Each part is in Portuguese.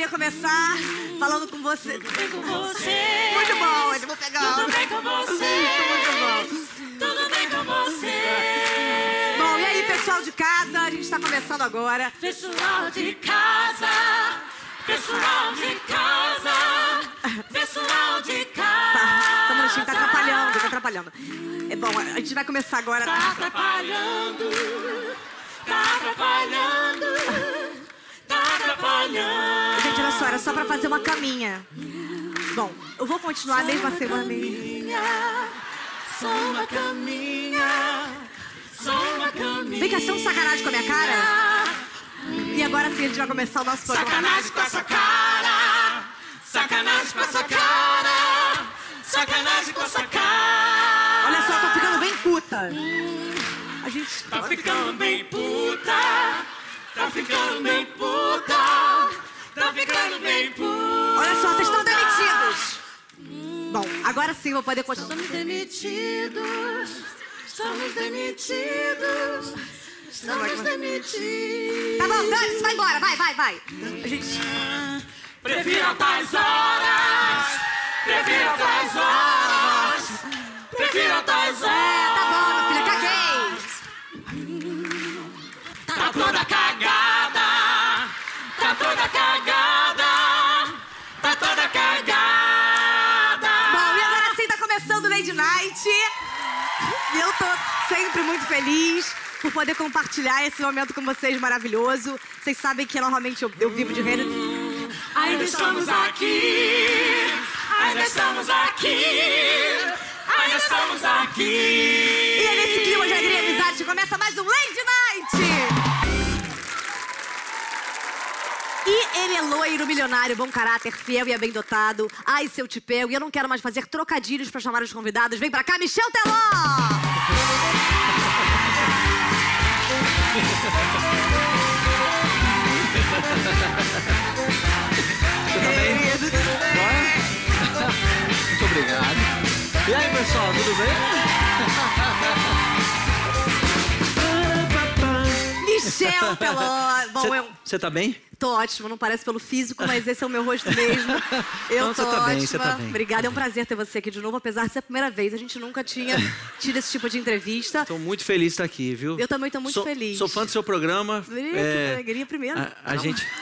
queria começar falando com você. Tudo bem com você? Muito bom, eu vou pegar. Tudo bem com você? Muito bom. Tudo bem com você? Bom, e aí, pessoal de casa? A gente está começando agora. Pessoal de casa, pessoal de casa, pessoal de Tá, casa. só um minutinho, tá atrapalhando, tá atrapalhando. É bom, a gente vai começar agora. Tá atrapalhando, tá atrapalhando, tá atrapalhando. Olha só, era só pra fazer uma caminha. Bom, eu vou continuar mesmo uma semana. caminha, só uma caminha, só uma caminha. Vem cá, você é um sacanagem com a minha cara? E agora sim a gente vai começar o nosso programa. Sacanagem com essa cara, sacanagem com essa cara, sacanagem com essa cara. Olha só, eu tô ficando bem puta. A gente. Tá ficando bem puta, tá ficando bem puta, tá ficando bem puta. Olha só, vocês estão demitidos. Bom, agora sim vou poder continuar. Estamos demitidos, estamos demitidos, estamos demitidos. Tá bom, Dani, vai embora, vai, vai, vai. A gente. Prefiro tais horas, prefiro tais horas, prefiro tais horas. E eu tô sempre muito feliz por poder compartilhar esse momento com vocês maravilhoso. Vocês sabem que normalmente eu, eu vivo de rede. Ainda estamos aqui, ainda estamos aqui, ainda estamos aqui. E é nesse clima de alegria e amizade que começa mais um Lady Night! E ele é loiro, milionário, bom caráter, fiel e bem dotado. Ai, seu te pego. E eu não quero mais fazer trocadilhos pra chamar os convidados. Vem pra cá, Michel Teló! Muito obrigado. E aí, pessoal, tudo bem? Michel Teló! Bom, eu Você tá bem? tô ótima. Não parece pelo físico, mas esse é o meu rosto mesmo. Eu Não, tô você tá ótima. bem, você tá bem. Obrigada, é um prazer ter você aqui de novo. Apesar de ser a primeira vez, a gente nunca tinha tido esse tipo de entrevista. Tô muito feliz de estar aqui, viu? Eu também tô muito Sou- feliz. Sou fã do seu programa. Eita, É, que alegria primeiro. a, a gente.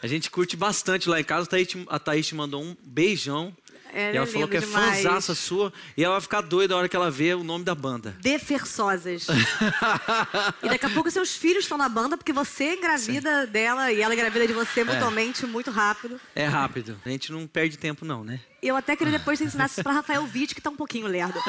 A gente curte bastante lá em casa. A Thaís, te- a Thaís te mandou um beijão. Ela e ela é falou que é demais. fãzaça sua. E ela vai ficar doida a hora que ela vê o nome da banda. Deferçosas. e daqui a pouco seus filhos estão na banda, porque você engravida dela e ela engravida de você mutuamente, muito rápido. É rápido. A gente não perde tempo, não, né? Eu até queria depois ensinasse isso pra Rafael Witt, que tá um pouquinho lerdo.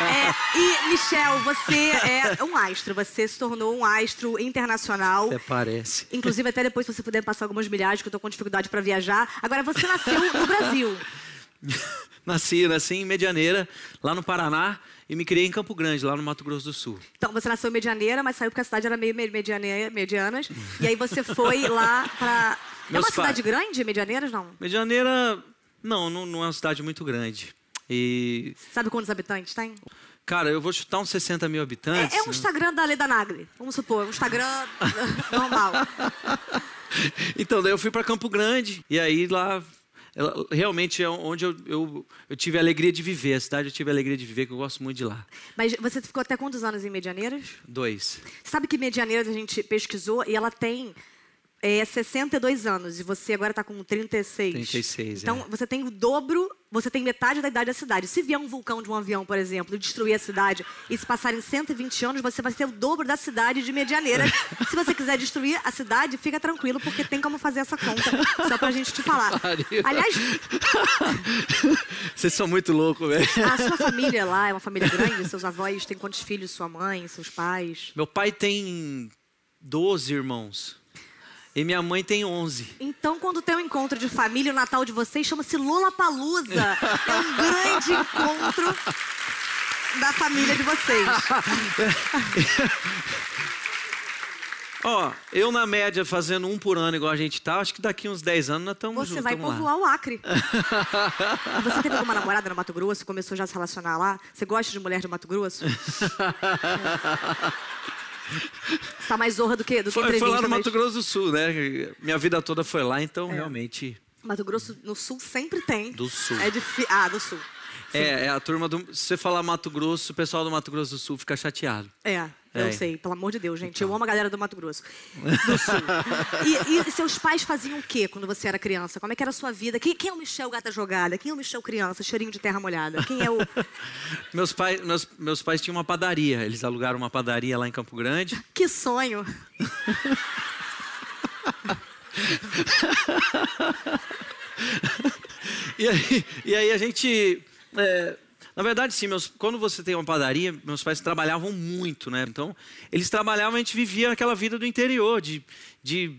É, e, Michel, você é um astro. Você se tornou um astro internacional. Até parece. Inclusive, até depois, se você puder passar algumas milhares, que eu tô com dificuldade pra viajar. Agora, você nasceu no Brasil. nasci, nasci em Medianeira, lá no Paraná, e me criei em Campo Grande, lá no Mato Grosso do Sul. Então, você nasceu em Medianeira, mas saiu porque a cidade era meio mediane- medianas. E aí você foi lá pra... É uma cidade grande, Medianeiras, não? Medianeira, não, não, não é uma cidade muito grande. E, Sabe quantos habitantes tem? cara, eu vou chutar uns 60 mil habitantes. É, é um né? Instagram da Leda Nagli, vamos supor. Um Instagram normal. Então, daí eu fui para Campo Grande, e aí lá, realmente é onde eu, eu, eu tive a alegria de viver. A cidade eu tive a alegria de viver, que eu gosto muito de lá. Mas você ficou até quantos anos em Medianeiras? Dois. Sabe que Medianeiras a gente pesquisou e ela tem é, 62 anos e você agora está com 36. 36, Então é. você tem o dobro, você tem metade da idade da cidade. Se vier um vulcão de um avião, por exemplo, e destruir a cidade e se passarem 120 anos, você vai ser o dobro da cidade de Medianeiras. se você quiser destruir a cidade, fica tranquilo, porque tem como fazer essa conta. Só pra gente te falar. Aliás, Vocês são muito loucos, velho. a sua família lá é uma família grande? Seus avós têm quantos filhos? Sua mãe, seus pais? Meu pai tem 12 irmãos. E minha mãe tem 11. Então, quando tem um encontro de família, o Natal de vocês chama-se Lula Palusa. É um grande encontro da família de vocês. Ó, eu na média fazendo um por ano igual a gente tá, acho que daqui uns 10 anos nós estamos Você juntos. vai tamo lá. povoar o Acre. Você teve alguma namorada no Mato Grosso? Começou já a se relacionar lá? Você gosta de mulher de Mato Grosso? Você tá mais zorra do que, do que Foi, lá no mas- Mato Grosso do Sul, né? Minha vida toda foi lá, então É. realmente. Mato Grosso no Sul sempre tem. Do Sul. É difícil. Ah, do Sul. É, é a turma do. Se você falar Mato Grosso, o pessoal do Mato Grosso do Sul fica chateado. É, eu É. sei, pelo amor de Deus, gente. Eu amo a galera do Mato Grosso. Do Sul. E, e seus pais faziam o quê quando você era criança? Como é que era a sua vida? Quem, quem é o Michel Gata Jogada? Quem é o Michel Criança? Cheirinho de terra molhada? Quem é o. Meus pais, meus, meus pais tinham uma padaria. Eles alugaram uma padaria lá em Campo Grande. Que sonho! E aí, e aí a gente. é, na verdade, sim, meus, quando você tem uma padaria, meus pais trabalhavam muito, né? Então, eles trabalhavam, a gente vivia aquela vida do interior, de, de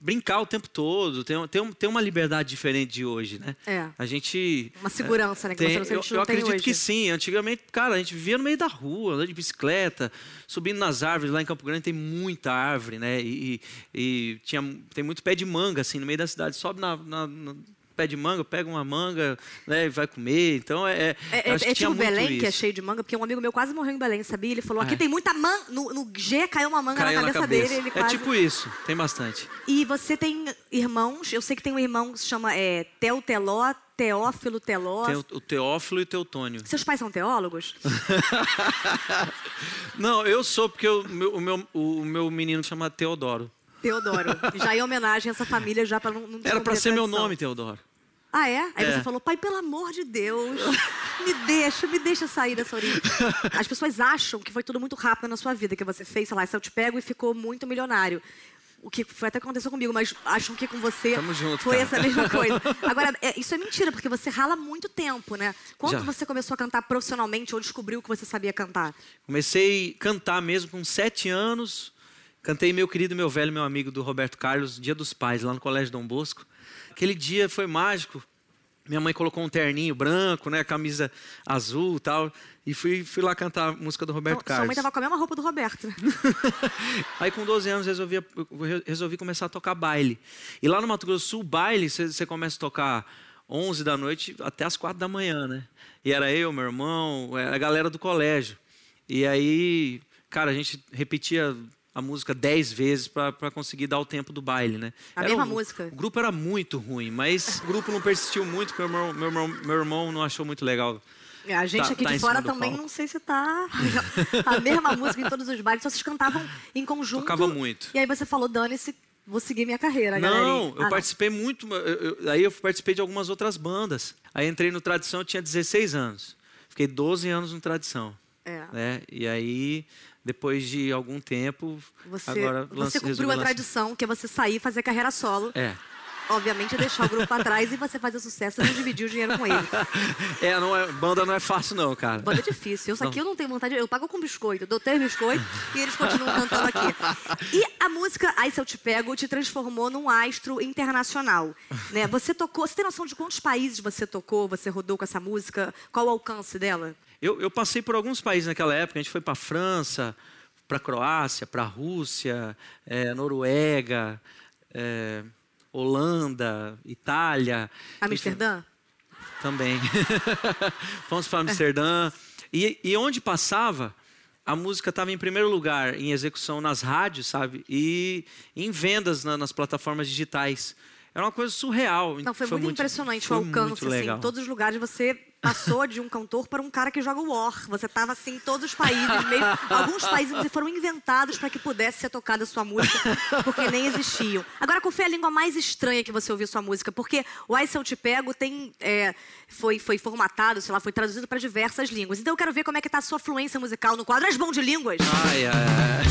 brincar o tempo todo, ter, ter, ter uma liberdade diferente de hoje, né? É. A gente. Uma segurança, né? Que Tem- você não, eu, eu tem acredito hoje. que sim. Antigamente, cara, a gente vivia no meio da rua, andando de bicicleta, subindo nas árvores. Lá em Campo Grande tem muita árvore, né? E, e tinha, tem muito pé de manga, assim, no meio da cidade. Sobe na, na- no pé de manga, pega uma manga, né? E vai comer. Então, é... é, É, é, é tipo Belém, que é isso. cheio de manga, porque um amigo meu quase morreu em Belém, sabia? Ele falou: aqui É. tem muita manga. No, no G caiu uma manga Caiu na cabeça, dele. Ele É quase... tipo isso, tem bastante. E você tem irmãos, eu sei que tem um irmão que se chama é, Theo Teló, Teófilo Teló. O, Teófilo e o Teutônio. Seus pais são teólogos? Não, eu sou porque o meu, o meu, o meu menino chama Teodoro. Teodoro. Já em homenagem a essa família, já para não, não Era pra descobrir a ser meu nome, Teodoro. Ah, é? Aí É. você falou, pai, pelo amor de Deus, me deixa, me deixa sair dessa origem. As pessoas acham que foi tudo muito rápido na sua vida, que você fez, sei lá, se eu te pego e ficou muito milionário. O que foi até que aconteceu comigo, mas acham que com você junto, foi cara. essa mesma coisa. Agora, é, isso é mentira, porque você rala muito tempo, né? Quando Já. você começou a cantar profissionalmente ou descobriu que você sabia cantar? Comecei a cantar mesmo com sete anos. Cantei meu querido, meu velho, meu amigo do Roberto Carlos, Dia dos Pais, lá no Colégio Dom Bosco. Aquele dia foi mágico. Minha mãe colocou um terninho branco, né, camisa azul e tal. E fui, fui lá cantar a música do Roberto Então, sua mãe Carlos. tava com a mesma roupa do Roberto. Aí com 12 anos resolvi, resolvi começar a tocar baile. E lá no Mato Grosso do Sul, baile, você começa a tocar 11 da noite até as 4 da manhã, né? E era eu, meu irmão, a galera do colégio. E aí, cara, a gente repetia a música 10 vezes para conseguir dar o tempo do baile, né? A Era mesma um- música? O grupo era muito ruim, mas o grupo não persistiu muito, porque meu, meu, irmão- meu irmão não achou muito legal. É, A gente Tá- aqui tá de fora também palco. não sei se tá a mesma música em todos os bailes, só vocês cantavam em conjunto. Tocava muito. E aí você falou, dane-se, vou seguir minha carreira, Não, galerinha. eu Ah, participei muito. eu- eu- aí eu participei de algumas outras bandas. Aí entrei no Tradição, eu tinha 16 anos. Fiquei 12 anos no Tradição. É. Né? E aí, depois de algum tempo, Você, agora você lance- cumpriu a lançar- tradição, que é você sair e fazer carreira solo. É. Obviamente, deixar o grupo pra trás e você fazer sucesso e não dividir o dinheiro com ele. É, não é, banda não é fácil, não, cara. Banda é difícil. Isso aqui eu não tenho vontade. Eu pago com biscoito. Eu dou três biscoitos e eles continuam cantando aqui. E a música Ai Se Eu Te Pego te transformou num astro internacional. Né? Você tocou. Você tem noção de quantos países você tocou, você rodou com essa música? Qual o alcance dela? Eu, eu passei por alguns países naquela época. A gente foi para França, para Croácia, para Rússia, é, Noruega, é, Holanda, Itália. Amsterdã? Também. Fomos para Amsterdã. E, e onde passava, a música estava em primeiro lugar em execução nas rádios, sabe? E em vendas na- nas plataformas digitais. Era uma coisa surreal. Não, foi, muito, impressionante foi o alcance, muito assim. legal. Em todos os lugares você passou de um cantor para um cara que joga War. Você estava assim em todos os países. Meio, alguns países foram inventados para que pudesse ser tocada a sua música, porque nem existiam. Agora, qual foi a língua mais estranha que você ouviu sua música? Porque o Ai Se Eu Te Pego tem, é, foi, foi formatado, sei lá, foi traduzido para diversas línguas. Então eu quero ver como é que tá a sua fluência musical no quadro. És bom de línguas? Ai, ai, ai.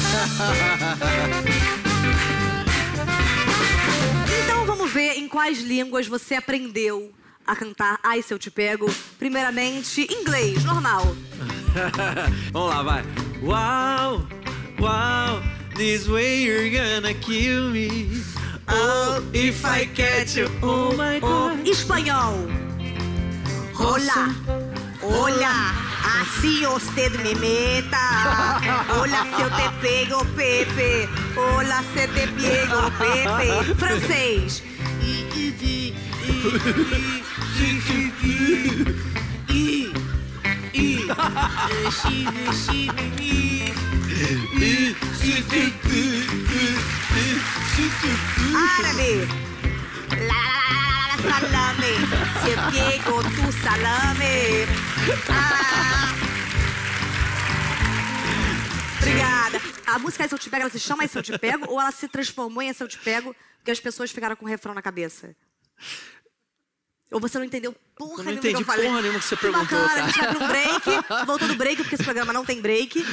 Então vamos ver em quais línguas você aprendeu a cantar Ai Se Eu Te Pego. Primeiramente, inglês, normal. Vamos lá, vai. Wow, wow, this way you're gonna kill me. Oh, if I catch you, oh my God. Espanhol. Hola, hola, assim usted me meta. Hola, se eu te pego, Pepe. Hola, se te pego, Pepe. Francês. Árabe. La, la, la, la, salame. Se pego tu salame. Ah. Obrigada. A música Essa Eu Te Pego, ela se chama Essa Eu Te Pego ou ela se transformou em Essa Eu Te Pego porque as pessoas ficaram com o refrão na cabeça? Ou você não entendeu porra Eu não nenhuma que entendi eu porra nenhuma que você perguntou, bacana, cara. a gente vai pro break. Voltou do break, porque esse programa não tem break.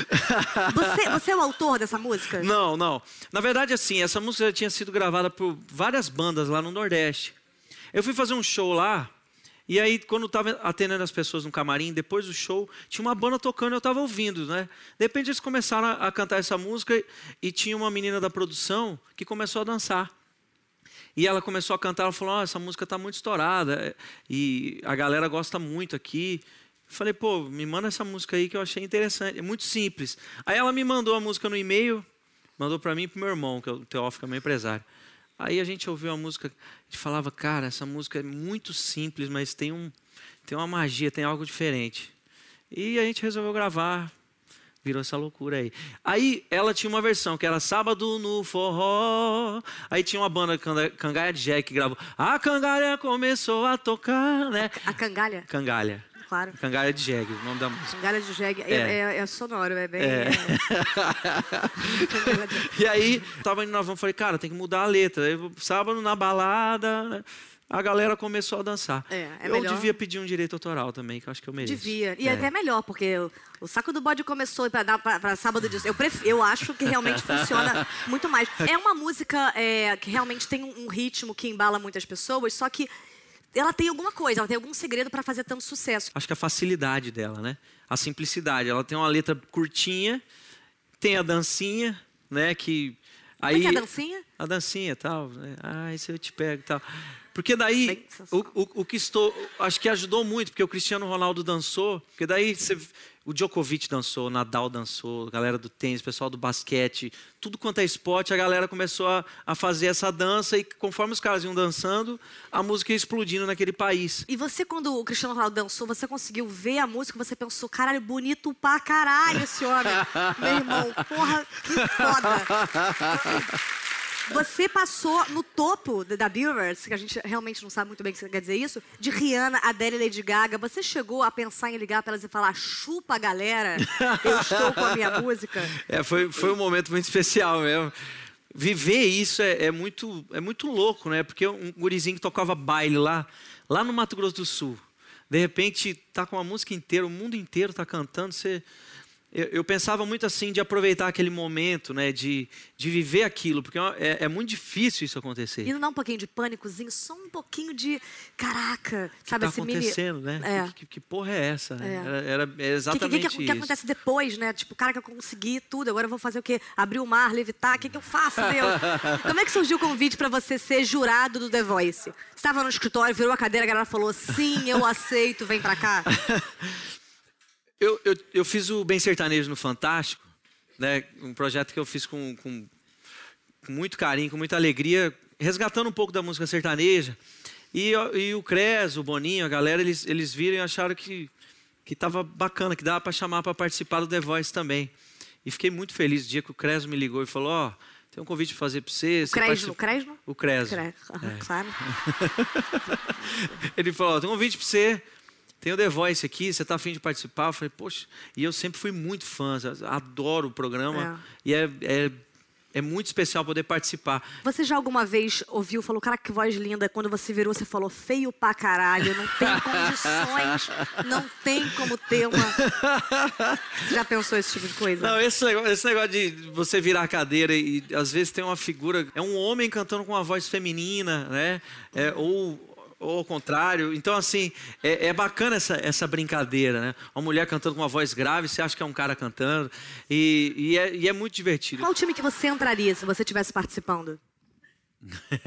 Você, você é o autor dessa música? Não, não. Na verdade, assim, essa música já tinha sido gravada por várias bandas lá no Nordeste. Eu fui fazer um show lá, e aí, quando eu tava atendendo as pessoas no camarim, depois do show, tinha uma banda tocando e eu tava ouvindo, né? De repente, eles começaram a, cantar essa música e tinha uma menina da produção que começou a dançar. E ela começou a cantar, ela falou: "Ó, essa música tá muito estourada é, e a galera gosta muito aqui". Eu falei: "Pô, me manda essa música aí que eu achei interessante, é muito simples". Aí ela me mandou a música no e-mail, mandou para mim e pro meu irmão, que é o Teófilo, que é meu empresário. Aí a gente ouviu a música, gente falava: "Cara, essa música é muito simples, mas tem um tem uma magia, tem algo diferente". E a gente resolveu gravar. Virou essa loucura aí. Aí ela tinha uma versão que era Sábado no Forró. Aí tinha uma banda Canga- Cangalha de Jack que gravou. A Cangalha começou a tocar, né? A cangalha? Cangalha. Claro. Cangalha de Jeg, o nome da música. Cangalha de jegue. É, É. é- é sonoro, é bem... É. e aí, tava indo na van, falei, cara, tem que mudar a letra. Aí, sábado na balada, né? A galera começou a dançar. É, é eu melhor- devia pedir um direito autoral também, que eu acho que eu mereço. Devia. E É. até melhor, porque o, o saco do bode começou para dar para sábado disso. Eu, pref- eu acho que realmente funciona muito mais. É uma música é, que realmente tem um, ritmo que embala muitas pessoas, só que ela tem alguma coisa, ela tem algum segredo para fazer tanto sucesso. Acho que a facilidade dela, né? A simplicidade. Ela tem uma letra curtinha, tem a dancinha, né? Que aí Como é que é a dancinha? a dancinha e tal. Né? Ah, isso eu te pego e tal. Porque daí, o, o, o que estou, acho que ajudou muito, porque o Cristiano Ronaldo dançou, porque daí você, o Djokovic dançou, o Nadal dançou, a galera do tênis, o pessoal do basquete, tudo quanto é esporte, a galera começou a, a fazer essa dança e conforme os caras iam dançando, a música ia explodindo naquele país. E você, quando o Cristiano Ronaldo dançou, você conseguiu ver a música, você pensou, caralho, bonito pra caralho esse homem. Meu irmão, porra, que foda. Você passou no topo da Billboard, que a gente realmente não sabe muito bem o que você quer dizer isso, de Rihanna, Adele e Lady Gaga. Você chegou a pensar em ligar pra elas e falar, chupa galera, eu estou com a minha música? É, foi, foi um momento muito especial mesmo. Viver isso é, é muito, é muito louco, né? Porque um gurizinho que tocava baile lá, lá no Mato Grosso do Sul, de repente tá com a música inteira, o mundo inteiro tá cantando, você... Eu, eu pensava muito assim de aproveitar aquele momento, né? De, de viver aquilo, porque é, é muito difícil isso acontecer. E não dá um pouquinho de pânicozinho, só um pouquinho de, caraca, O que sabe, tá esse mini... acontecendo, né? É. Que, que- que porra é essa? né? É. Era, era- é O que, exatamente que, que, que isso. acontece depois, né? Tipo, cara, que eu consegui tudo, agora eu vou fazer o quê? Abrir o mar, levitar, o que, que eu faço, meu? Como é que surgiu o convite pra você ser jurado do The Voice? Você estava no escritório, virou a cadeira, a galera falou, sim, eu aceito, vem pra cá. Eu, eu, eu fiz o Bem Sertanejo no Fantástico, né? um projeto que eu fiz com, com, com muito carinho, com muita alegria, resgatando um pouco da música sertaneja. E, e o Cres, o Boninho, a galera, eles, eles viram e acharam que que estava bacana, que dava para chamar para participar do The Voice também. E fiquei muito feliz o dia que o Cres me ligou e falou: Ó, tem um convite para fazer para você. você Cresno, participa- Cresno? O Cres. Cre- aham, Claro. Ele falou: ó, tem um convite para você. Tem o The Voice aqui, você tá afim de participar? Eu falei, poxa, e eu sempre fui muito fã, adoro o programa. E é, é, é muito especial poder participar. Você já alguma vez ouviu, falou, cara, que voz linda. Quando você virou, você falou, feio pra caralho, não tem condições, não tem como ter uma... Você já pensou esse tipo de coisa? Não, esse negócio, esse negócio de você virar a cadeira e às vezes tem uma figura, é um homem cantando com uma voz feminina, né? É, ou, ou ao contrário. Então, assim, é, é bacana essa, essa brincadeira, né? Uma mulher cantando com uma voz grave, você acha que é um cara cantando. E, e, é, e é muito divertido. Qual time que você entraria se você estivesse participando?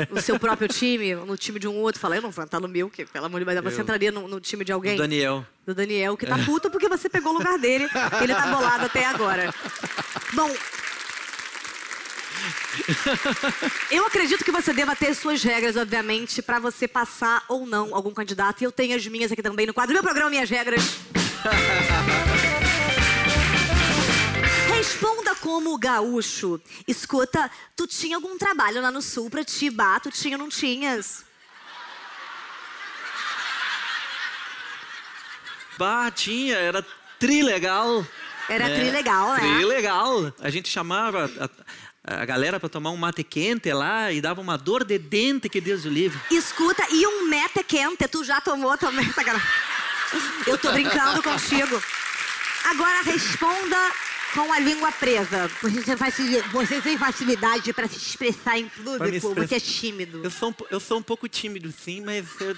No seu próprio time, no time de um outro? Fala, eu não vou entrar no meu, que pelo amor de Deus, você Eu. entraria no, no time de alguém? O Daniel. Do Daniel, que tá puto porque você pegou o lugar dele. Ele tá bolado até agora. Bom. Eu acredito que você deva ter suas regras, obviamente, pra você passar ou não algum candidato. E eu tenho as minhas aqui também no quadro. Meu programa, Minhas Regras. Responda como gaúcho. Escuta, tu tinha algum trabalho lá no sul pra te bah, tu tinha ou não tinhas? Bah, tinha, era trilegal. Era trilegal, né? Trilegal. A gente chamava a, a galera pra tomar um mate quente lá e dava uma dor de dente que Deus o livre. Escuta, e um mete quente, tu já tomou também, sacanagem. Eu tô brincando contigo. Agora responda com a língua presa. Você tem, facili- você tem facilidade pra se expressar em público, express- você é tímido. Eu sou, um, eu sou um pouco tímido, sim, mas eu,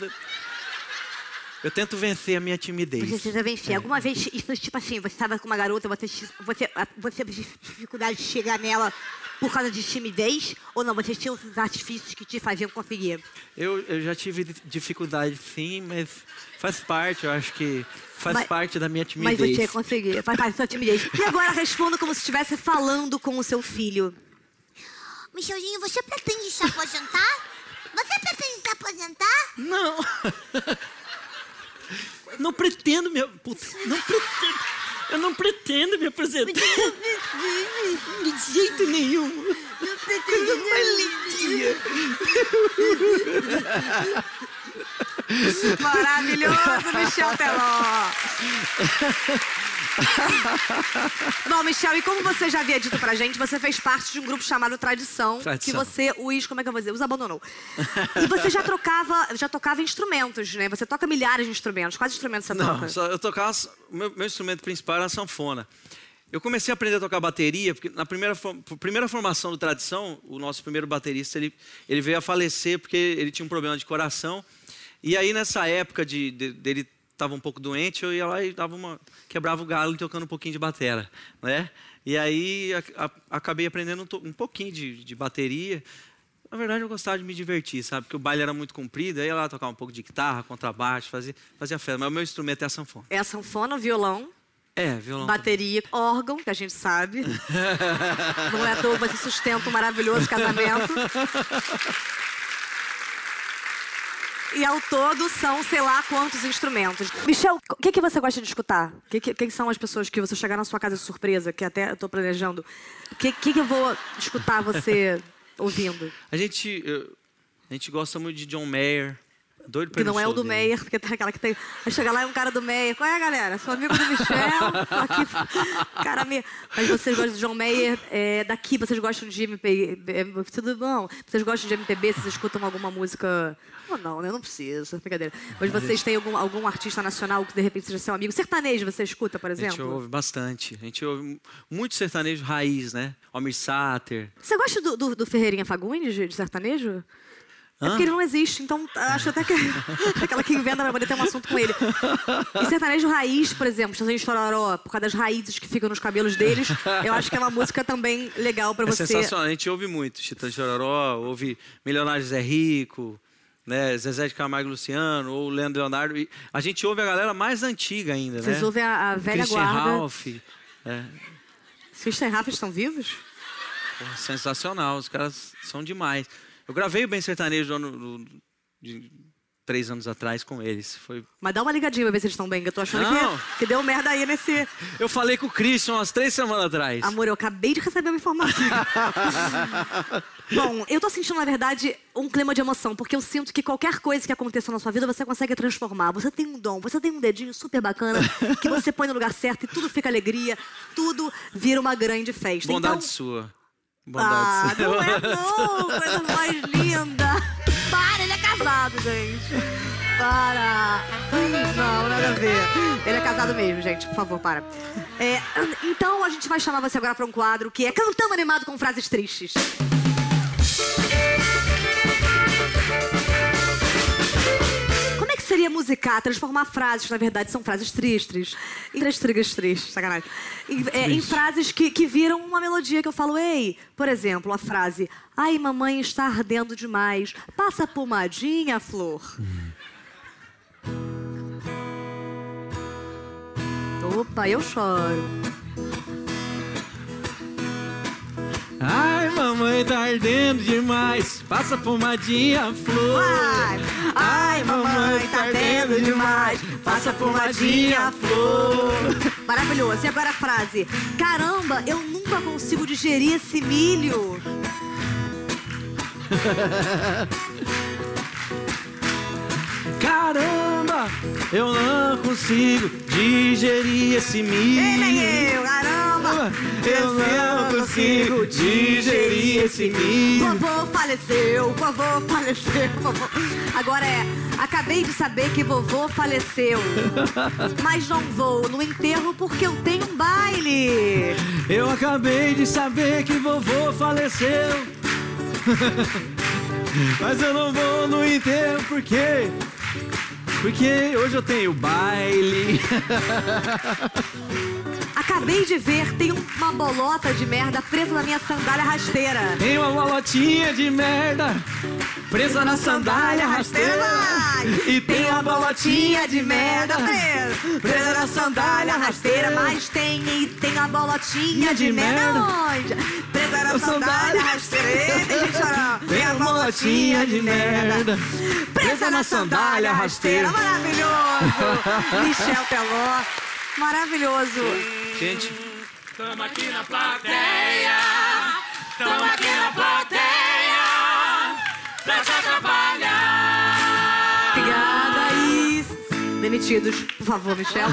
eu tento vencer a minha timidez. Você precisa vencer. Alguma vez, isso tipo assim, você estava com uma garota, você, você, você teve dificuldade de chegar nela por causa de timidez? Ou não, você tinha os artifícios que te faziam conseguir? Eu, eu já tive di- dificuldade, sim, mas faz parte, eu acho que faz Mas- parte da minha Mas timidez. você ia conseguir, faz parte da sua timidez. E agora responda como se estivesse falando com o seu filho. Michelzinho, você pretende se aposentar? Você pretende se aposentar? Não! Não pretendo me. Puta, não pretendo. Eu não pretendo me apresentar. De jeito nenhum. Eu pretendo minha Maravilhoso, Michel Teló. Bom, Michel, e como você já havia dito pra gente, você fez parte de um grupo chamado Tradição, Tradição. que você os, como é que eu vou dizer, os abandonou. E você já trocava, já tocava instrumentos, né? Você toca milhares de instrumentos. Quais instrumentos você Não, toca? só eu tocava. o Meu, meu instrumento principal era a sanfona. Eu comecei a aprender a tocar bateria, porque na primeira, primeira formação do Tradição, o nosso primeiro baterista, ele, ele veio a falecer porque ele tinha um problema de coração. E aí, nessa época de, de- dele estava um pouco doente, eu ia lá e dava uma, quebrava o galo tocando um pouquinho de batera, né? E aí, a- a- acabei aprendendo um, to- um pouquinho de, de bateria. Na verdade, eu gostava de me divertir, sabe? Porque o baile era muito comprido, aí ia lá tocar um pouco de guitarra, contrabaixo, fazia, fazia festa. Mas o meu instrumento é a sanfona. É a sanfona, o violão, É, violão. bateria, órgão, que a gente sabe. Não é à toa que você sustenta um maravilhoso casamento. E ao todo são, sei lá, quantos instrumentos. Michel, o que, que você gosta de escutar? Que, que, que são as pessoas que você chegar na sua casa de surpresa, que até eu tô planejando? O que, que, eu vou escutar você ouvindo? A gente, a gente gosta muito de John Mayer. Doido pra Que não é o do dele. Meyer, porque tem aquela que tem. Aí chega lá é um cara do Meyer. Qual é, galera? Sou amigo do Michel. tô aqui. Cara, me... Mas vocês gostam de John Mayer é, daqui, vocês gostam de MPB. Tudo bom? Vocês gostam de MPB? Vocês escutam alguma música. Ou não, né? Não precisa, brincadeira. Mas vocês têm algum, algum artista nacional que de repente seja seu amigo? Sertanejo você escuta, por A gente exemplo? ouve bastante. A gente ouve muito sertanejo raiz, né? Almir Sater. Você gosta do, do, do Ferreirinha Fagundes, de de sertanejo? É porque ele não existe, então acho até que aquela que inventa vai poder ter um assunto com ele. E sertanejo raiz, por exemplo, sertanejo chororó, por causa das raízes que ficam nos cabelos deles, eu acho que é uma música também legal pra É você. sensacional. A gente ouve muito. Chitã de Chororó, ouve Milionário Zé Rico, né? Zezé de Camargo e Luciano, ou Leandro Leonardo. E a gente ouve a galera mais antiga ainda, Vocês né? ouvem a, a velha Christian guarda. Ralph. É, Christian Rafa estão vivos? porra, sensacional. Os caras são demais. Eu gravei o Bem Sertanejo do ano, do- de três anos atrás com eles. Foi... Mas dá uma ligadinha pra ver se eles estão bem, que eu tô achando que, que deu merda aí nesse. Eu falei com o Christian umas três semanas atrás. Amor, eu acabei de receber uma informação. Bom, eu tô sentindo, na verdade, um clima de emoção, porque eu sinto que qualquer coisa que aconteça na sua vida, você consegue transformar. Você tem um dom, você tem um dedinho super bacana, que você põe no lugar certo e tudo fica alegria, tudo vira uma grande festa. Bondade então, sua. Bondade ah, não é não, coisa mais linda. Para, ele é casado, gente. Para. Não, nada a ver. Ele é casado mesmo, gente. Por favor, para. É, então a gente vai chamar você agora para um quadro que é Cantando Animado com Frases Tristes. Seria musicar, transformar frases, que na verdade são frases tristes, em três trigas tristes, sacanagem, em, é, em frases que, que viram uma melodia que eu falo, ei, por exemplo, a frase, ai, mamãe está ardendo demais, passa pomadinha, flor. Opa, eu choro. Ai, mamãe tá ardendo demais. Passa pomadinha, flor. Vai! Ai, mamãe, tá ardendo demais, passa pomadinha, flor. Maravilhoso. E agora a frase: Caramba, eu nunca consigo digerir esse milho. Caramba, eu não consigo digerir esse Ei, milho. nem eu, caramba. Eu não consigo digerir esse milho. Vovô faleceu, vovô faleceu, vovô. Agora é, acabei de saber que vovô faleceu. Mas não vou no enterro porque eu tenho um baile. Eu acabei de saber que vovô faleceu. Mas eu não vou no enterro por quê? Porque hoje eu tenho baile. Acabei de ver, tem uma bolota de merda presa na minha sandália rasteira. Tem uma bolotinha de merda presa na sandália rasteira. E tem uma bolotinha de merda presa, presa na sandália rasteira. Mas tem e tem a bolotinha de De merda onde? Presa na sandália rasteira. Ei, Tem gente chorando. Tem a bolotinha de merda Presa na sandália rasteira. Maravilhoso. Michel Teló. Maravilhoso. Gente, Tamo aqui na plateia. Tamo aqui na plateia. Pra atrapalhar. Demitidos, por favor, Michel.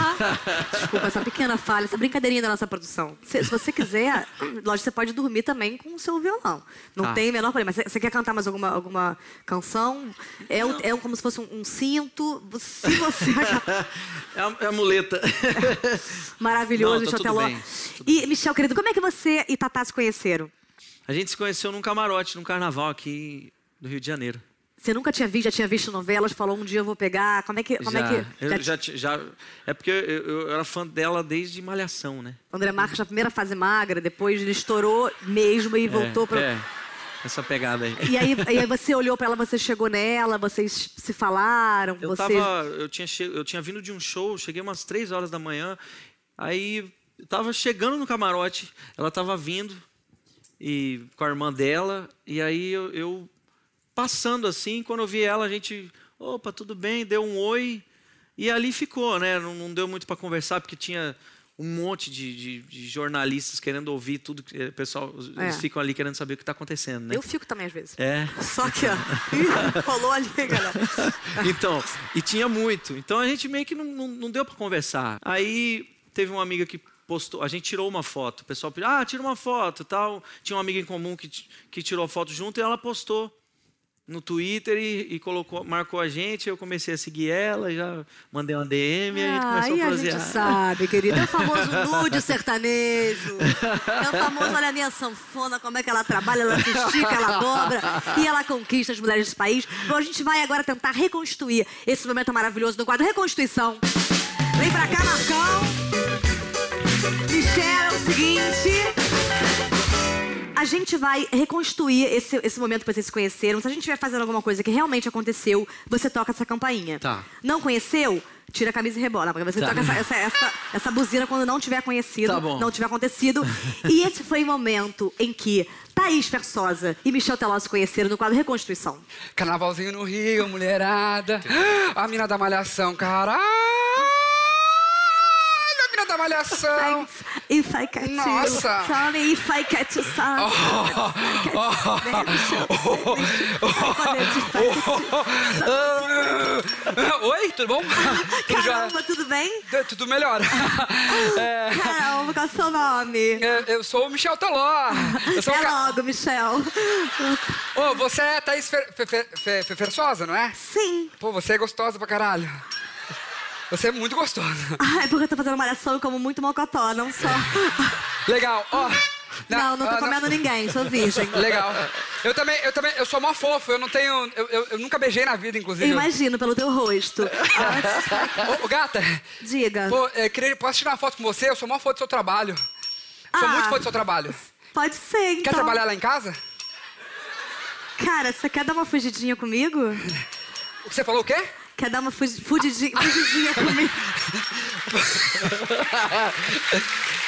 Desculpa essa pequena falha, essa brincadeirinha da nossa produção. Se, se você quiser, lógico, você pode dormir também com o seu violão. Não Tá. tem o menor problema. Você, você quer cantar mais alguma, alguma canção? É, o- é como se fosse um, um cinto. Se você é a, é a muleta. Maravilhoso, Não, tá Michel Teló. bem. E, Michel, querido, como é que você e Tatá se conheceram? A gente se conheceu num camarote, num carnaval aqui do Rio de Janeiro. Você nunca tinha visto, já tinha visto novelas, falou um dia eu vou pegar. Como é que. Como já, é que. eu já, já- é porque eu, eu- era fã dela desde Malhação, né? André Marques na primeira fase magra, depois ele estourou mesmo e voltou é, para. É, essa pegada aí. E aí, e aí você olhou pra ela, você chegou nela, vocês se falaram, Eu vocês... tava, eu tinha, che- eu tinha vindo de um show, cheguei umas três horas da manhã, aí eu tava chegando no camarote, ela tava vindo e com a irmã dela, e aí eu, eu passando assim, quando eu vi ela, a gente, opa, tudo bem, deu um oi, e ali ficou, né? Não, não deu muito para conversar, porque tinha um monte de, de- de jornalistas querendo ouvir tudo, que o pessoal, os- É. eles ficam ali querendo saber o que está acontecendo, né? Eu fico também às vezes. É. Só que, ó, ih, rolou ali, galera. Então, e tinha muito. Então a gente meio que não, não, não deu para conversar. Aí teve uma amiga que postou, a gente tirou uma foto. O pessoal pediu, ah, tira uma foto tal. Tinha uma amiga em comum que, que tirou a foto junto e ela postou no Twitter e, e colocou, marcou a gente. Eu comecei a seguir ela, já mandei uma DM e a gente Ah, começou aí a a prosear. gente sabe, querido. É o famoso nude sertanejo. É o famoso, olha a minha sanfona, como é que ela trabalha, ela se estica, ela dobra e ela conquista as mulheres desse país. Bom, a gente vai agora tentar reconstruir esse momento maravilhoso do quadro Reconstituição. Vem pra cá, Marcão. Michel, é o seguinte... A gente vai reconstruir esse, esse momento que vocês se conheceram. Se a gente estiver fazendo alguma coisa que realmente aconteceu, você toca essa campainha. Tá. Não conheceu? Tira a camisa e rebola. Porque você Tá. toca essa, essa, essa, essa buzina quando não tiver conhecido, Tá bom. não tiver acontecido. E esse foi o momento em que Thaís Versosa e Michel Teló se conheceram no quadro Reconstituição. Carnavalzinho no Rio, mulherada. A mina da malhação, caralho! Da malhação! If I catch Nossa! you, me if I catch you, son. Oi, tudo bom? Tudo jóia? Caramba, tudo bem? Tudo melhor. É, Caramba, qual é o seu nome? é, eu sou o Michel Teló. Eu sou o É ca- logo, Michel. Ô, você é Thaís Fer... Fer... Fer... Fer... Fer- Fersosa, não é? Sim. Pô, você é gostosa pra caralho. Você é muito gostosa. Ah, é porque eu tô fazendo malhação e como muito mocotó, não só. Legal, ó. Não, não tô ah, comendo ninguém, sou virgem. Legal. Eu também, eu também, eu sou mó fofo, eu não tenho. Eu, eu, eu nunca beijei na vida, inclusive. imagino pelo teu rosto. Ô, ô, gata, Diga. pô, é, queria, posso tirar uma foto com você? Eu sou mó fã do seu trabalho. Sou Ah. muito fã do seu trabalho. Pode ser, então. Quer trabalhar lá em casa? Cara, você quer dar uma fugidinha comigo? Você falou o quê? Quer dar uma fugi- fugidinha, fugidinha comigo?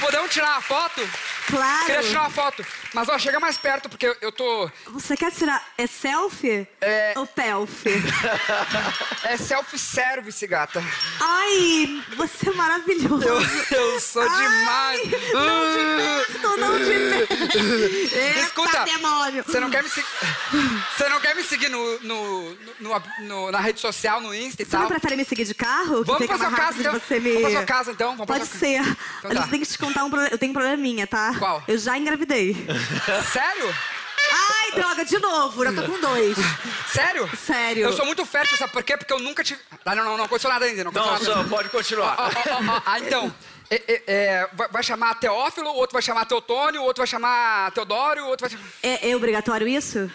Podemos tirar uma foto? Claro. Queria tirar uma foto. Mas, ó, chega mais perto, porque eu- eu tô... Você quer tirar. É selfie? É. Ou pelf? É self-service, gata. Ai, você é maravilhoso. Eu, eu sou demais. Tô não de Eita, Escuta, demônio. Você não quer me seguir. Você não quer me seguir no, no, no- no- na rede social, no Insta e Você não tal? prefere me seguir de carro? Vamos pra sua casa, então. de você me... Vamos pra sua casa, então. Vamos Pode sua ser. Então tá. eu tenho que te contar um problema. Eu tenho um probleminha, tá? Qual? Eu já engravidei. Sério? Ai, droga, de novo. Já tô com dois. Sério? Sério. Eu sou muito fértil, sabe por quê? Porque eu nunca tive. Ah, não, não, não aconteceu nada ainda. Não Não, nada. só pode continuar. Ó, ó, ó, Ah, então. é, é, é, vai, chamar Teófilo, o outro vai chamar Teotônio, o outro vai chamar Teodório, o outro vai chamar. É, é obrigatório isso?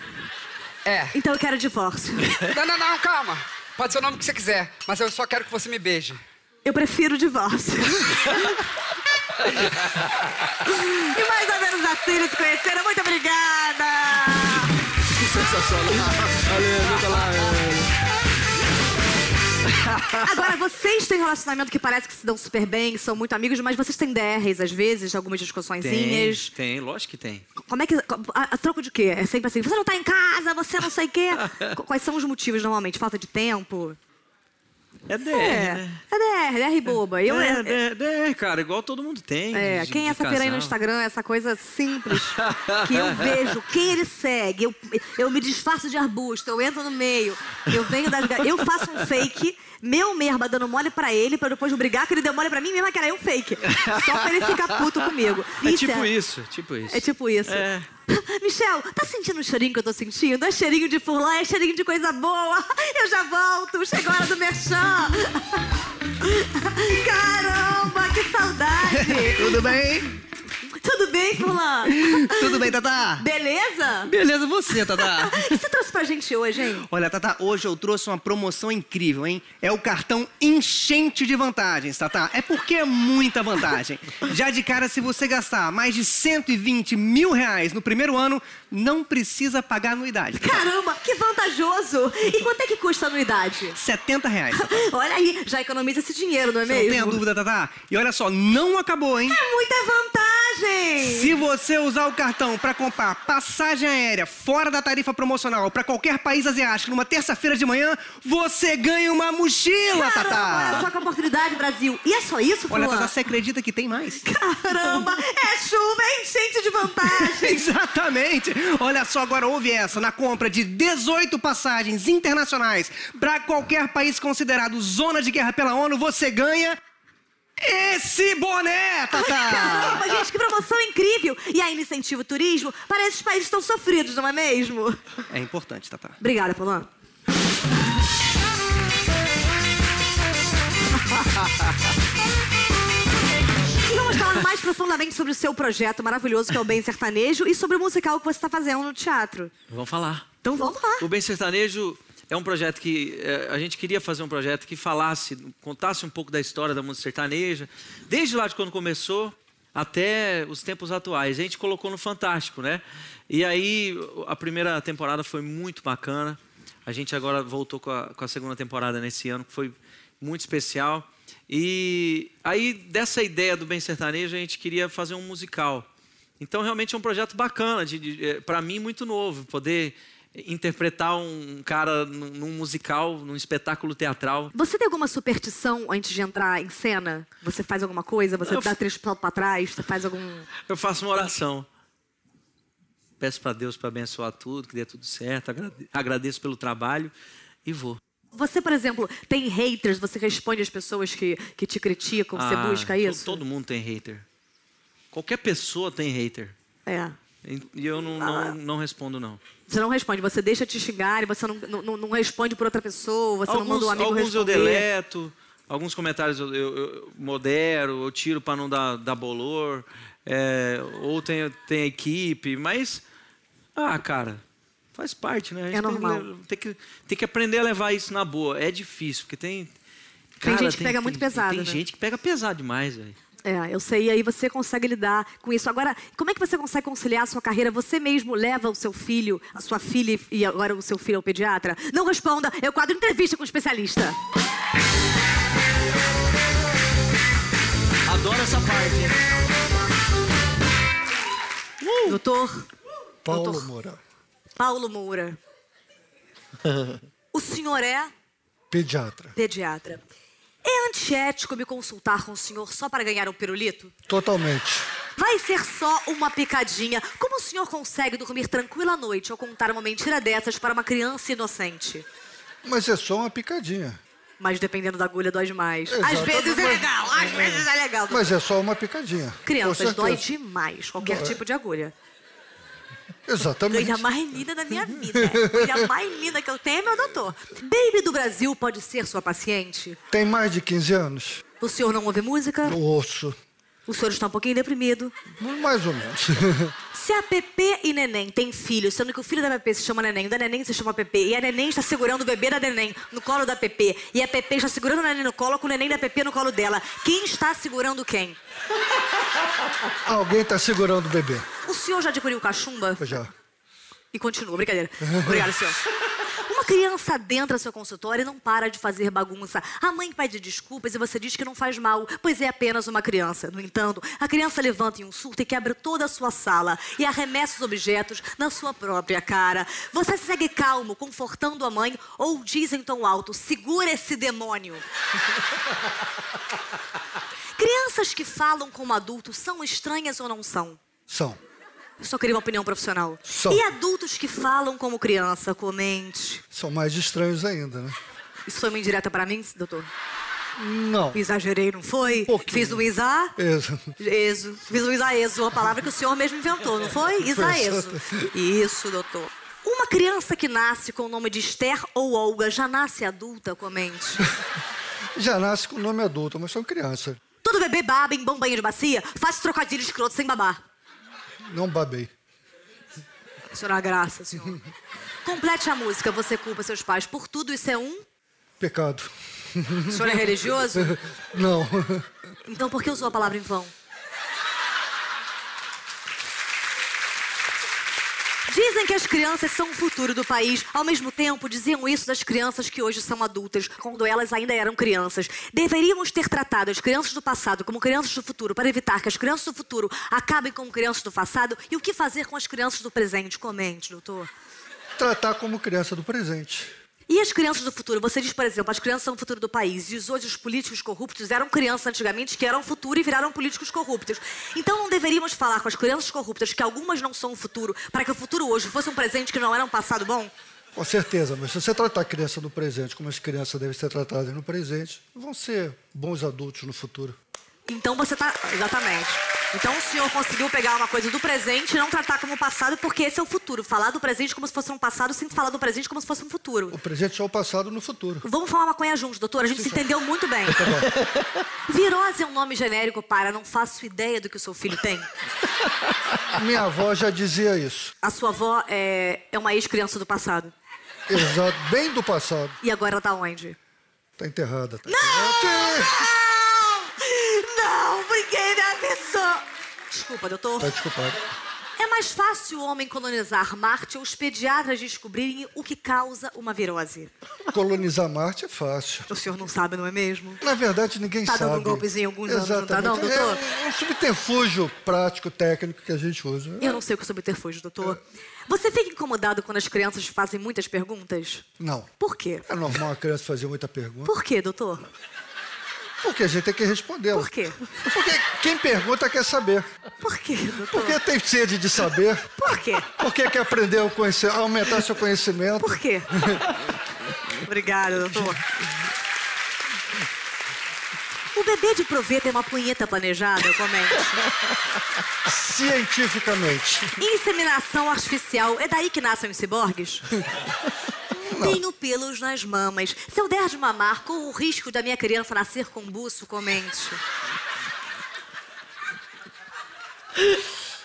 É. Então eu quero divórcio. Não, não, não, calma. Pode ser o nome que você quiser, mas eu só quero que você me beije. Eu prefiro divórcio. e mais ou menos assim eles se conheceram. Muito obrigada! Agora, vocês têm um relacionamento que parece que se dão super bem, são muito amigos, mas vocês têm DRs às vezes, algumas Tem, discussõezinhas. tem, lógico que tem. Como é que. A, a troco de quê? É sempre assim, você não tá em casa, você não sei o quê. Qu- Quais são os motivos normalmente? Falta de tempo? É DR, É, né? é DR, DR boba. Eu, é, é, DR, cara, igual todo mundo tem. É, de- quem é essa piranha no casal. Instagram, essa coisa simples que eu vejo, quem ele segue, eu, eu me disfarço de arbusto, eu entro no meio, eu venho das... Eu faço um fake, meu merda dando mole pra ele, pra depois brigar que ele deu mole pra mim mesmo, que era eu fake. Só pra ele ficar puto comigo. É tipo isso, tipo isso. É tipo isso. É. Michel, tá sentindo o cheirinho que eu tô sentindo? É cheirinho de furlã, é cheirinho de coisa boa. Eu já volto, chegou a hora do merchan. Caramba, que saudade. Tudo bem? Tudo bem, Furlan? Tudo bem, Tatá? Beleza? Beleza, você, Tatá? O que você trouxe pra gente hoje, hein? Olha, Tatá, hoje eu trouxe uma promoção incrível, hein? É o cartão enchente de vantagens, Tatá. É porque é muita vantagem. Já de cara, se você gastar mais de 120 mil reais no primeiro ano, não precisa pagar anuidade. Tatá. Caramba, que vantajoso! E quanto é que custa a anuidade? 70 reais, Tatá. Olha aí, já economiza esse dinheiro, não é Você mesmo? não tem a dúvida, Tatá? E olha só, não acabou, hein? É muita vantagem! Se você usar o cartão para comprar passagem aérea fora da tarifa promocional para qualquer país asiático numa terça-feira de manhã, você ganha uma mochila, Caramba, olha Tatá! só que oportunidade, Brasil. E é só isso, Olha, Furlan? Tatá, você acredita que tem mais? Caramba, é chuva, é enchente de vantagem. Exatamente! Olha só, agora ouve essa. Na compra de 18 passagens internacionais para qualquer país considerado zona de guerra pela ONU, você ganha esse boné, Tatá! Caramba, gente, que promoção incrível! E ainda incentiva o turismo para esses países tão sofridos, não é mesmo? É importante, Tatá. Obrigada, Fulano. E vamos falar mais profundamente sobre o seu projeto maravilhoso que é o Bem Sertanejo e sobre o musical que você está fazendo no teatro. Vamos falar. Então vamos lá. O Bem Sertanejo é um projeto que eh, a gente queria fazer um projeto que falasse, contasse um pouco da história da música sertaneja, desde lá de quando começou até os tempos atuais. A gente colocou no Fantástico, né? E aí a primeira temporada foi muito bacana. A gente agora voltou com a, com a segunda temporada nesse ano, que foi muito especial. E aí dessa ideia do Bem Sertanejo a gente queria fazer um musical. Então realmente é um projeto bacana, de, para mim muito novo, poder interpretar um cara num, musical, num espetáculo teatral. Você tem alguma superstição antes de entrar em cena? Você faz alguma coisa? Você Eu dá f- três passos pra trás? Você faz algum. Eu faço uma oração. Peço para Deus para abençoar tudo, que dê tudo certo. agrade- Agradeço pelo trabalho e vou. Você, por exemplo, tem haters? Você responde às pessoas que, que te criticam? Você Ah, busca isso? Todo mundo tem hater. Qualquer pessoa tem hater. É. E eu não, não, não respondo, não. Você não responde, você deixa te xingar e você não, não, não responde por outra pessoa, você não manda um amigo alguns eu responder. deleto, alguns comentários eu, eu- eu modero, eu tiro para não dar, dar bolor, é, ou tem, tem equipe, mas, ah, cara, faz parte, né? É tem normal. Tem que, tem que aprender a levar isso na boa. É difícil, porque tem. Tem cara, gente que pega muito pesado, Tem né? gente que pega pesado demais, velho. É, eu sei, e aí você consegue lidar com isso. Agora, como é que você consegue conciliar a sua carreira? Você mesmo leva o seu filho, a sua filha e agora o seu filho ao pediatra? Não responda, eu quadro entrevista com o especialista. Adoro essa parte. Doutor Paulo Doutor. Moura, Paulo Moura. O senhor é pediatra. pediatra. É antiético me consultar com o senhor só para ganhar um pirulito? Totalmente. Vai ser só uma picadinha. Como o senhor consegue dormir tranquilo à noite ao contar uma mentira dessas para uma criança inocente? Mas é só uma picadinha. Mas dependendo da agulha, dói demais. Às vezes é legal, às vezes é legal. Mas é só uma picadinha. Crianças, dói demais qualquer tipo de agulha. Exatamente. Coisa mais linda da minha vida. Coisa mais linda que eu tenho é meu doutor. Baby do Brasil pode ser sua paciente? Tem mais de 15 anos. O senhor não ouve música? No osso. O senhor está um pouquinho deprimido. Mais ou menos. Se a Pepe e Neném têm filhos, sendo que o filho da Pepe se chama Neném, o da Neném se chama Pepe, e a Neném está segurando o bebê da Neném no colo da Pepe, e a Pepe está segurando o Neném no colo com o Neném da Pepe no colo dela, quem está segurando quem? Alguém tá segurando o bebê. O senhor já adquiriu cachumba? Já. E continua, brincadeira. Obrigada, senhor. Criança adentra seu consultório e não para de fazer bagunça. A mãe pede desculpas e você diz que não faz mal, pois é apenas uma criança. No entanto, a criança levanta em um surto e quebra toda a sua sala e arremessa os objetos na sua própria cara. Você segue calmo, confortando a mãe ou diz em tom alto: segura esse demônio. Crianças que falam como adultos são estranhas ou não são? São. Eu só queria uma opinião profissional. Só. E adultos que falam como criança? Comente. São mais estranhos ainda, né? Isso foi uma indireta para mim, doutor? Não. Exagerei, não foi? pouquinho. Fiz um isa... Exa- Exo. Fiz um isaeso, a palavra que o senhor mesmo inventou, não foi? Isaeso. Isso, doutor. Uma criança que nasce com o nome de Esther ou Olga já nasce adulta? Comente. Já nasce com nome adulto, mas são crianças. Todo bebê baba em bom banho de bacia, faz trocadilho escroto sem babar. Não babei. Senhor, a graça, senhor. Complete a música. Você culpa seus pais por tudo. Isso é um... Pecado. O senhor é religioso? Não. Então por que usou a palavra em vão? Dizem que as crianças são o futuro do país. Ao mesmo tempo, diziam isso das crianças que hoje são adultas, quando elas ainda eram crianças. Deveríamos ter tratado as crianças do passado como crianças do futuro para evitar que as crianças do futuro acabem como crianças do passado. E o que fazer com as crianças do presente? Comente, doutor. Tratar como criança do presente. E as crianças do futuro? Você diz, por exemplo, as crianças são o futuro do país. E os hoje os políticos corruptos eram crianças antigamente que eram o futuro e viraram políticos corruptos. Então não deveríamos falar com as crianças corruptas que algumas não são o futuro, para que o futuro hoje fosse um presente que não era um passado bom? Com certeza, mas se você tratar a criança no presente como as crianças devem ser tratadas no presente, vão ser bons adultos no futuro. Então você tá. Exatamente. Então o senhor conseguiu pegar uma coisa do presente e não tratar como passado, porque esse é o futuro. Falar do presente como se fosse um passado, sem falar do presente como se fosse um futuro. O presente é o passado no futuro. Vamos falar maconha juntos, doutor. A gente se entendeu muito bem. Virose é um nome genérico para não faço ideia do que o seu filho tem. Minha avó já dizia isso. A sua avó é, é uma ex-criança do passado. Exato, bem do passado. E agora ela tá onde? Tá enterrada. Tá Não! Desculpa, doutor. Tá desculpado. É mais fácil o homem colonizar Marte ou os pediatras descobrirem o que causa uma virose. Colonizar Marte é fácil. O senhor não sabe, não é mesmo? Na verdade, ninguém Tá sabe. dando um golpezinho em alguns anos, não tá Exatamente. não, doutor? É um subterfúgio prático, técnico que a gente usa. Eu não sei o que é subterfúgio, doutor. Você fica incomodado quando as crianças fazem muitas perguntas? Não. Por quê? É normal a criança fazer muita pergunta. Por quê, doutor? Porque a gente tem que respondê-la. Por quê? Porque quem pergunta quer saber. Por quê, doutor? Porque tem sede de saber. Por quê? Porque quer aprender a conhecer, aumentar seu conhecimento. Por quê? Obrigada, doutor. O bebê de provê tem uma punheta planejada, comente. Cientificamente. Inseminação artificial, é daí que nascem os ciborgues? Tenho pelos nas mamas. Se eu der de mamar, corro o risco da minha criança nascer com buço, comente.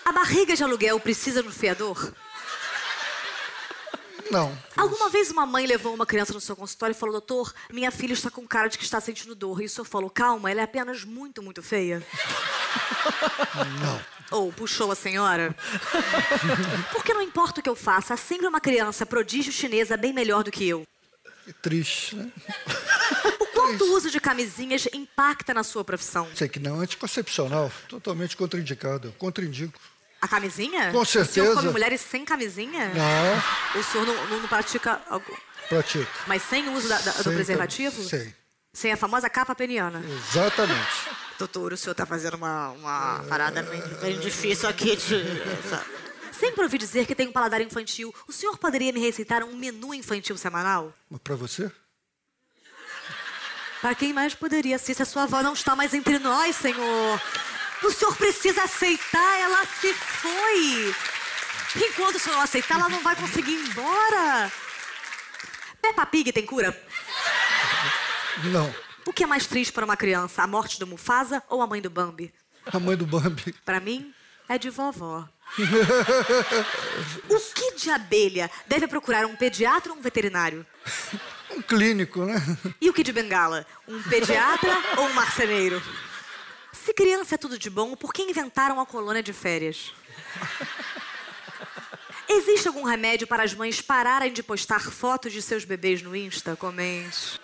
A barriga de aluguel precisa de um fiador? Não. Alguma vez uma mãe levou uma criança no seu consultório e falou: Doutor, minha filha está com cara de que está sentindo dor. E o senhor falou: Calma, ela é apenas muito, muito feia. Não. Ou puxou a senhora? Porque não importa o que eu faça, há sempre uma criança prodígio chinesa bem melhor do que eu. Triste, né? O quanto o uso de camisinhas impacta na sua profissão? Sei que não, anticoncepcional. Totalmente contraindicado. Eu contraindico. A camisinha? Com O senhor certeza. come mulheres sem camisinha? Não, O senhor não, não- não pratica algo... pratico. Mas sem o uso da- da- do Sem- preservativo? Sem. Sem a famosa capa peniana? Exatamente. Doutor, o senhor tá fazendo uma, uma parada bem, difícil aqui. Sempre ouvi dizer que tem um paladar infantil. O senhor poderia me receitar um menu infantil semanal? Mas pra você? Para quem mais poderia ser se a sua avó não está mais entre nós, senhor? O senhor precisa aceitar, ela se foi. Enquanto o senhor não aceitar, ela não vai conseguir ir embora. Peppa Pig tem cura? Não. O que é mais triste para uma criança, a morte do Mufasa ou a mãe do Bambi? A mãe do Bambi. Para mim, é de vovó. o que de abelha deve procurar um pediatra ou um veterinário? Um clínico, né? E o que de bengala? Um pediatra ou um marceneiro? Se criança é tudo de bom, por que inventaram a colônia de férias? Existe algum remédio para as mães pararem de postar fotos de seus bebês no Insta? Comente.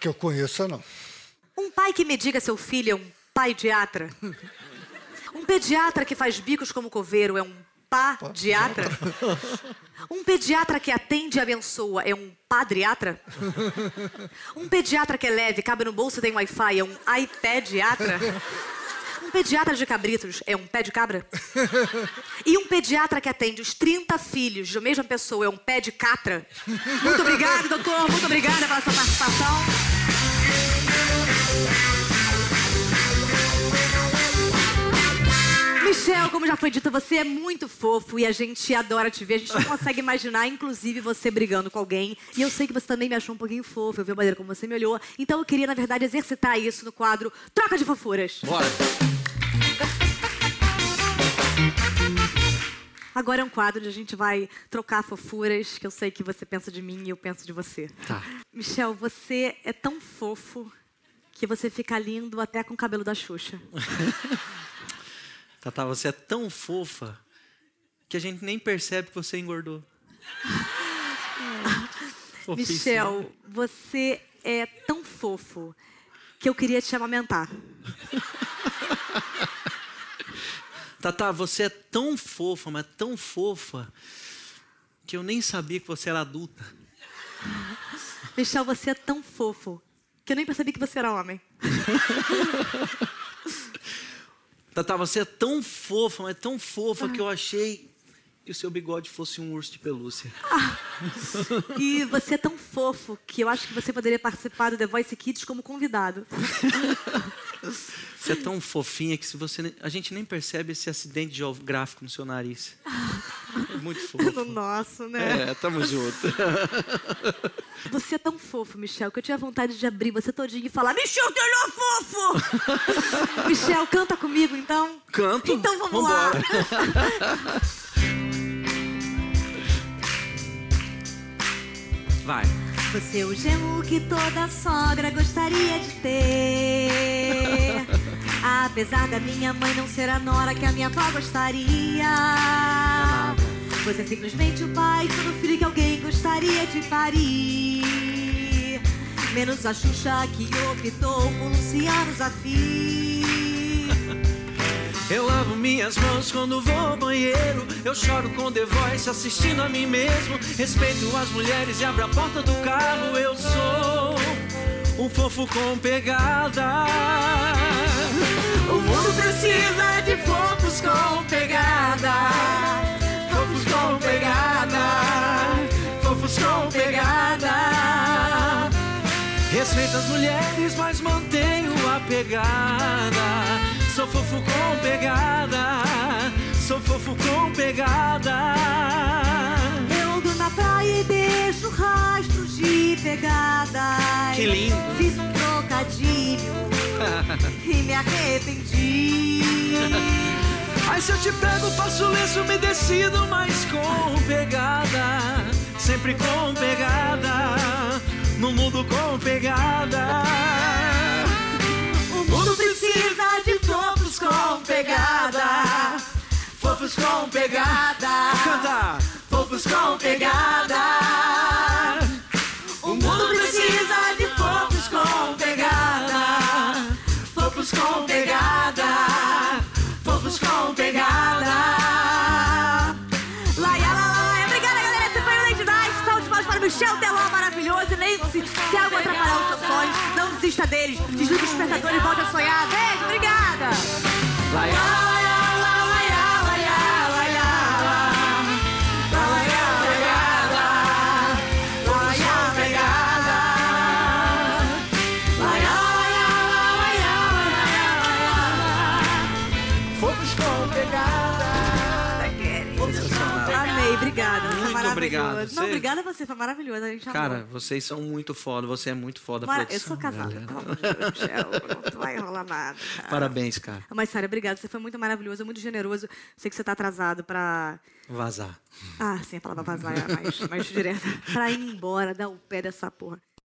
Que eu conheça, não. Um pai que me diga seu filho é um paidiatra? Um pediatra que faz bicos como coveiro é um padiatra? Um pediatra que atende e abençoa é um padriatra? Um pediatra que é leve, cabe no bolso e tem Wi-Fi é um iPadiatra? Um pediatra de cabritos é um pé de cabra? E um pediatra que atende os 30 filhos de uma mesma pessoa é um pé de catra? Muito obrigada, doutor. Muito obrigada pela sua participação. Michel, como já foi dito, você é muito fofo e a gente adora te ver. A gente não consegue imaginar, inclusive, você brigando com alguém. E eu sei que você também me achou um pouquinho fofo, eu vi a maneira como você me olhou. Então eu queria, na verdade, exercitar isso no quadro Troca de Fofuras. Bora. Agora é um quadro onde a gente vai trocar fofuras, que eu sei que você pensa de mim e eu penso de você. Tá. Michel, você é tão fofo que você fica lindo até com o cabelo da Xuxa. Tata, você é tão fofa que a gente nem percebe que você engordou. Michel, você é tão fofo que eu queria te amamentar. Tata, você é tão fofa, mas tão fofa, que eu nem sabia que você era adulta. Michel, você é tão fofo que eu nem percebi que você era homem. Tata, você é tão fofa, mas tão fofa que eu achei que o seu bigode fosse um urso de pelúcia. E você é tão fofo que eu acho que você poderia participar do The Voice Kids como convidado. Você é tão fofinha que se você a gente nem percebe esse acidente geográfico no seu nariz. É muito No fofo. nosso, né? É, tamo junto. Você é tão fofo, Michel, que eu tinha vontade de abrir você todinho e falar: Michel, tu é fofo! Michel, canta comigo então. Canto. Então vamos Vambora. lá. Vai. Você é o gemo que toda sogra gostaria de ter. Apesar da minha mãe não ser a nora que a minha avó gostaria. Você é simplesmente o pai de todo filho que alguém gostaria de parir. Menos a Xuxa que optou por Luciano Zafir. Eu lavo minhas mãos quando vou ao banheiro. Eu choro com The Voice assistindo a mim mesmo. Respeito as mulheres e abro a porta do carro. Eu sou um fofo com pegada. O mundo precisa de fofos com pegada. Fofos com pegada. Fofos com pegada. Respeito as mulheres, mas mantenho a pegada. Sou fofo com pegada. Sou fofo com pegada. Eu ando na praia e deixo rastros de pegadas. Que lindo. Fiz um trocadilho e me arrependi. Aí se eu te pego, passo o lenço, me decido, mas com pegada. Sempre com pegada. No mundo com pegada. Fofos com pegada. Canta! Fofos com pegada. O mundo precisa de fofos com pegada. Fofos com pegada. Fofos com pegada. Laia, laia. Obrigada, galera. Esse foi o Lady Night. Salve de palmas para o Michel Teló, maravilhoso. E lembre-se, se algo atrapalhar os seus sonhos, não desista deles. Desliga o despertador e volte a sonhar. Beijo, obrigada. Fofos Não, obrigada a você, foi maravilhoso. A gente amou. Cara, vocês são muito foda, você é muito foda. Eu produção, sou casada. galera. Pelo amor de Deus, Michel. Não vai rolar nada. cara. Parabéns, cara. Mas, Sara, obrigada. Você foi muito maravilhoso, muito generoso. Sei que você tá atrasado pra. Vazar. Ah, sim, a palavra vazar é mais, mais direta. Pra ir embora, dar o pé dessa porra.